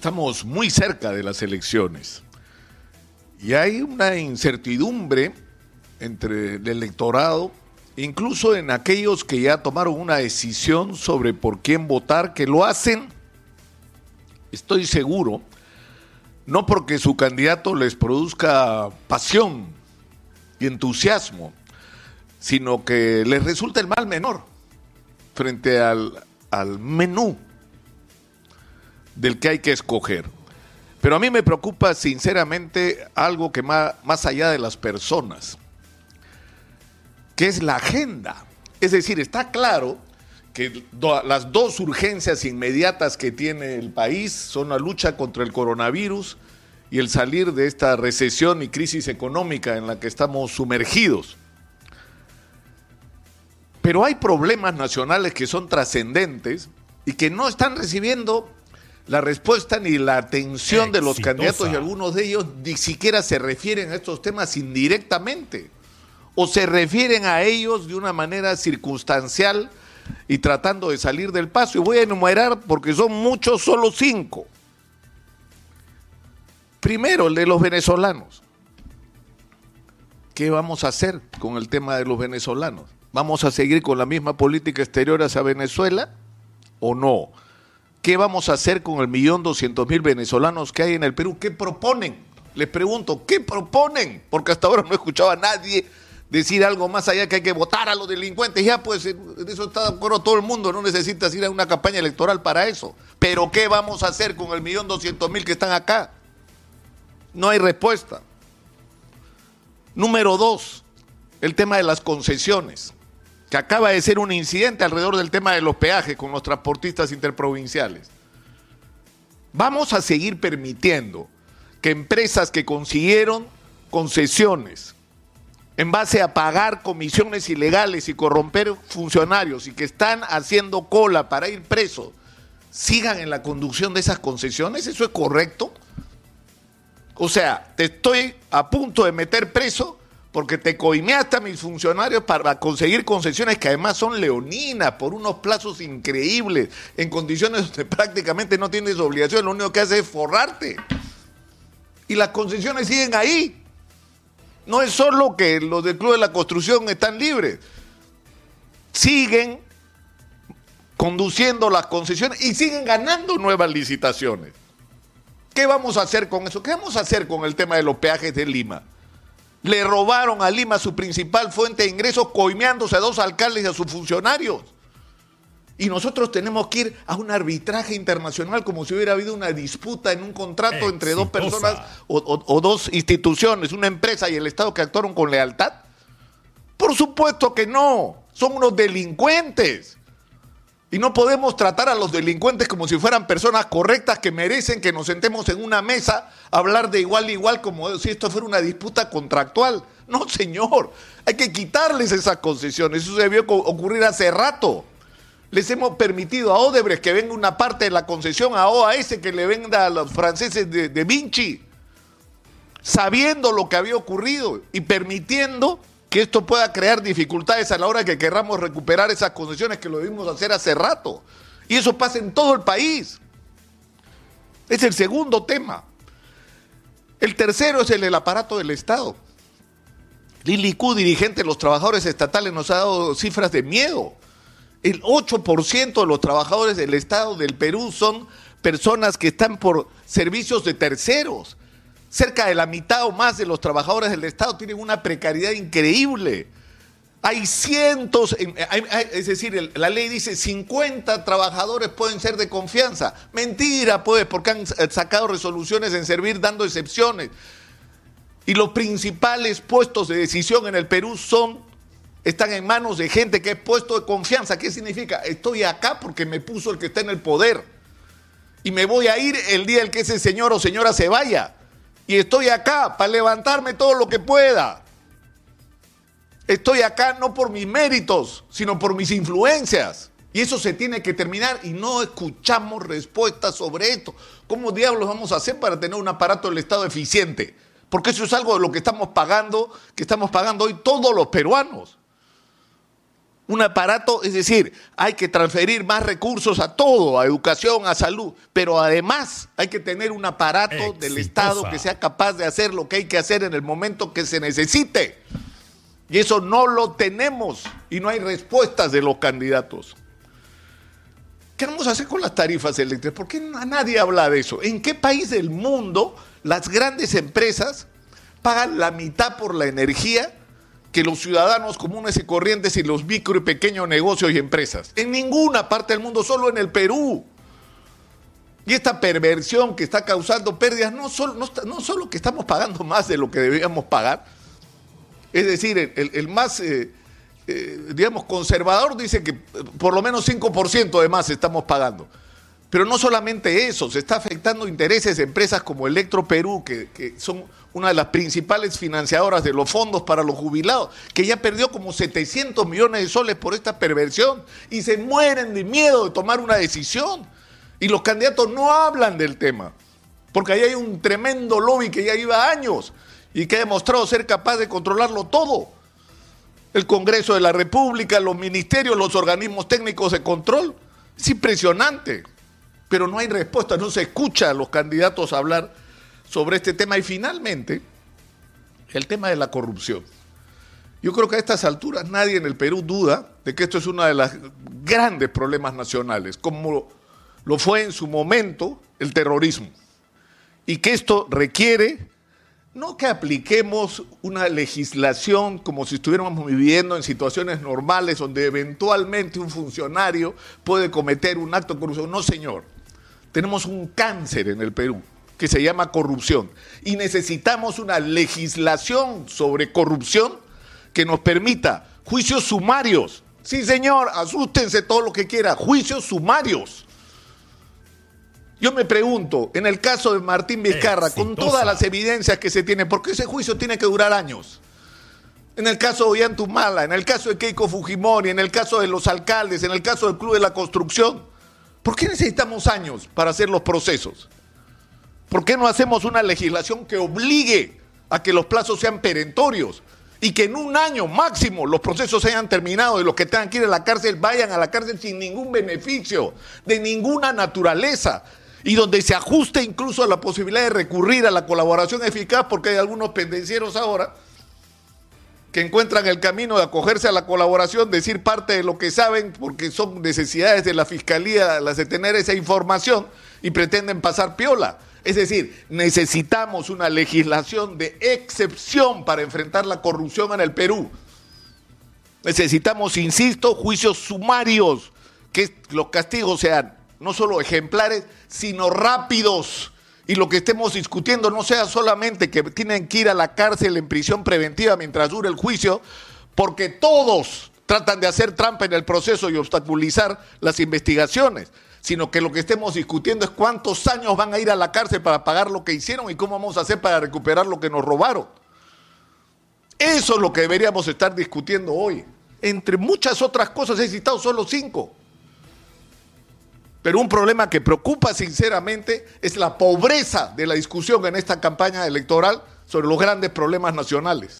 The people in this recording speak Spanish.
Estamos muy cerca de las elecciones. Y hay una incertidumbre entre el electorado, incluso en aquellos que ya tomaron una decisión sobre por quién votar, que lo hacen, estoy seguro, no porque su candidato les produzca pasión y entusiasmo, sino que les resulta el mal menor frente al, al menú del que hay que escoger. Pero a mí me preocupa sinceramente algo que más, más allá de las personas, que es la agenda. Es decir, está claro que las dos urgencias inmediatas que tiene el país son la lucha contra el coronavirus y el salir de esta recesión y crisis económica en la que estamos sumergidos. Pero hay problemas nacionales que son trascendentes y que no están recibiendo la respuesta ni la atención Exitosa. de los candidatos y algunos de ellos ni siquiera se refieren a estos temas indirectamente o se refieren a ellos de una manera circunstancial y tratando de salir del paso. Y voy a enumerar porque son muchos, solo cinco. Primero, el de los venezolanos. ¿Qué vamos a hacer con el tema de los venezolanos? ¿Vamos a seguir con la misma política exterior hacia Venezuela o no? ¿Qué vamos a hacer con el millón doscientos mil venezolanos que hay en el Perú? ¿Qué proponen? Les pregunto, ¿qué proponen? Porque hasta ahora no escuchaba a nadie decir algo más allá que hay que votar a los delincuentes. Ya, pues, en eso está de acuerdo todo el mundo. No necesitas ir a una campaña electoral para eso. Pero, ¿qué vamos a hacer con el millón doscientos mil que están acá? No hay respuesta. Número dos, el tema de las concesiones que acaba de ser un incidente alrededor del tema de los peajes con los transportistas interprovinciales. Vamos a seguir permitiendo que empresas que consiguieron concesiones en base a pagar comisiones ilegales y corromper funcionarios y que están haciendo cola para ir presos, sigan en la conducción de esas concesiones? ¿Eso es correcto? O sea, te estoy a punto de meter preso porque te coimeaste a mis funcionarios para conseguir concesiones que además son leoninas por unos plazos increíbles, en condiciones donde prácticamente no tienes obligación, lo único que haces es forrarte. Y las concesiones siguen ahí. No es solo que los del Club de la Construcción están libres, siguen conduciendo las concesiones y siguen ganando nuevas licitaciones. ¿Qué vamos a hacer con eso? ¿Qué vamos a hacer con el tema de los peajes de Lima? Le robaron a Lima su principal fuente de ingresos coimeándose a dos alcaldes y a sus funcionarios. Y nosotros tenemos que ir a un arbitraje internacional como si hubiera habido una disputa en un contrato Exitosa. entre dos personas o, o, o, dos instituciones, una empresa y el Estado que actuaron con lealtad. Por supuesto que no, son unos delincuentes. Y no podemos tratar a los delincuentes como si fueran personas correctas que merecen que nos sentemos en una mesa a hablar de igual a igual como si esto fuera una disputa contractual. No, señor, hay que quitarles esas concesiones. Eso debió ocurrir hace rato. Les hemos permitido a Odebrecht que venga una parte de la concesión, a OAS que le venda a los franceses de Vinci, sabiendo lo que había ocurrido y permitiendo que esto pueda crear dificultades a la hora que querramos recuperar esas concesiones que lo debimos hacer hace rato. Y eso pasa en todo el país. Es el segundo tema. El tercero es el del aparato del Estado. Lili Q, dirigente de los trabajadores estatales, nos ha dado cifras de miedo. El 8% de los trabajadores del Estado del Perú son personas que están por servicios de terceros cerca de la mitad o más de los trabajadores del Estado tienen una precariedad increíble. Hay cientos, es decir, la ley dice 50 trabajadores pueden ser de confianza. Mentira, pues, porque han sacado resoluciones en servir dando excepciones. Y los principales puestos de decisión en el Perú son, están en manos de gente que es puesto de confianza. ¿Qué significa? Estoy acá porque me puso el que está en el poder. Y me voy a ir el día en que ese señor o señora se vaya y estoy acá para levantarme todo lo que pueda. Estoy acá no por mis méritos, sino por mis influencias. Y eso se tiene que terminar y no escuchamos respuestas sobre esto. ¿Cómo diablos vamos a hacer para tener un aparato del Estado eficiente? Porque eso es algo de lo que estamos pagando, que estamos pagando hoy todos los peruanos. Un aparato, es decir, hay que transferir más recursos a todo, a educación, a salud, pero además hay que tener un aparato del Estado que sea capaz de hacer lo que hay que hacer en el momento que se necesite. Y eso no lo tenemos y no hay respuestas de los candidatos. ¿Qué vamos a hacer con las tarifas eléctricas? ¿Por qué nadie habla de eso? ¿En qué país del mundo las grandes empresas pagan la mitad por la energía que los ciudadanos comunes y corrientes y los micro y pequeños negocios y empresas. En ninguna parte del mundo, solo en el Perú. Y esta perversión que está causando pérdidas, no solo, no, solo que estamos pagando más de lo que debíamos pagar, es decir, el, más, eh, eh, digamos, conservador dice que por lo menos 5% de más estamos pagando. Pero no solamente eso, se está afectando intereses de empresas como Electro Perú, que, son una de las principales financiadoras de los fondos para los jubilados, que ya perdió como 700 millones de soles por esta perversión y se mueren de miedo de tomar una decisión. Y los candidatos no hablan del tema, porque ahí hay un tremendo lobby que ya lleva años y que ha demostrado ser capaz de controlarlo todo. El Congreso de la República, los ministerios, los organismos técnicos de control. Es impresionante pero no hay respuesta, no se escucha a los candidatos hablar sobre este tema. Y finalmente, el tema de la corrupción. Yo creo que a estas alturas nadie en el Perú duda de que esto es uno de los grandes problemas nacionales, como lo fue en su momento el terrorismo. Y que esto requiere no que apliquemos una legislación como si estuviéramos viviendo en situaciones normales donde eventualmente un funcionario puede cometer un acto corrupción. No, señor tenemos un cáncer en el Perú que se llama corrupción y necesitamos una legislación sobre corrupción que nos permita juicios sumarios. Sí, señor, asústense todo lo que quiera, juicios sumarios. Yo me pregunto, en el caso de Martín Vizcarra, con todas las evidencias que se tienen, ¿por qué ese juicio tiene que durar años? En el caso de Ollantumala, en el caso de Keiko Fujimori, en el caso de los alcaldes, en el caso del Club de la Construcción. ¿Por qué necesitamos años para hacer los procesos? ¿Por qué no hacemos una legislación que obligue a que los plazos sean perentorios y que en un año máximo los procesos hayan terminado y los que tengan que ir a la cárcel vayan a la cárcel sin ningún beneficio, de ninguna naturaleza, y donde se ajuste incluso a la posibilidad de recurrir a la colaboración eficaz, porque hay algunos pendencieros ahora que encuentran el camino de acogerse a la colaboración, decir parte de lo que saben, porque son necesidades de la Fiscalía las de tener esa información y pretenden pasar piola. Es decir, necesitamos una legislación de excepción para enfrentar la corrupción en el Perú. Necesitamos, insisto, juicios sumarios, que los castigos sean no solo ejemplares, sino rápidos y lo que estemos discutiendo no sea solamente que tienen que ir a la cárcel en prisión preventiva mientras dure el juicio, porque todos tratan de hacer trampa en el proceso y obstaculizar las investigaciones, sino que lo que estemos discutiendo es cuántos años van a ir a la cárcel para pagar lo que hicieron y cómo vamos a hacer para recuperar lo que nos robaron. Eso es lo que deberíamos estar discutiendo hoy. Entre muchas otras cosas he citado solo cinco. Pero un problema que preocupa sinceramente es la pobreza de la discusión en esta campaña electoral sobre los grandes problemas nacionales.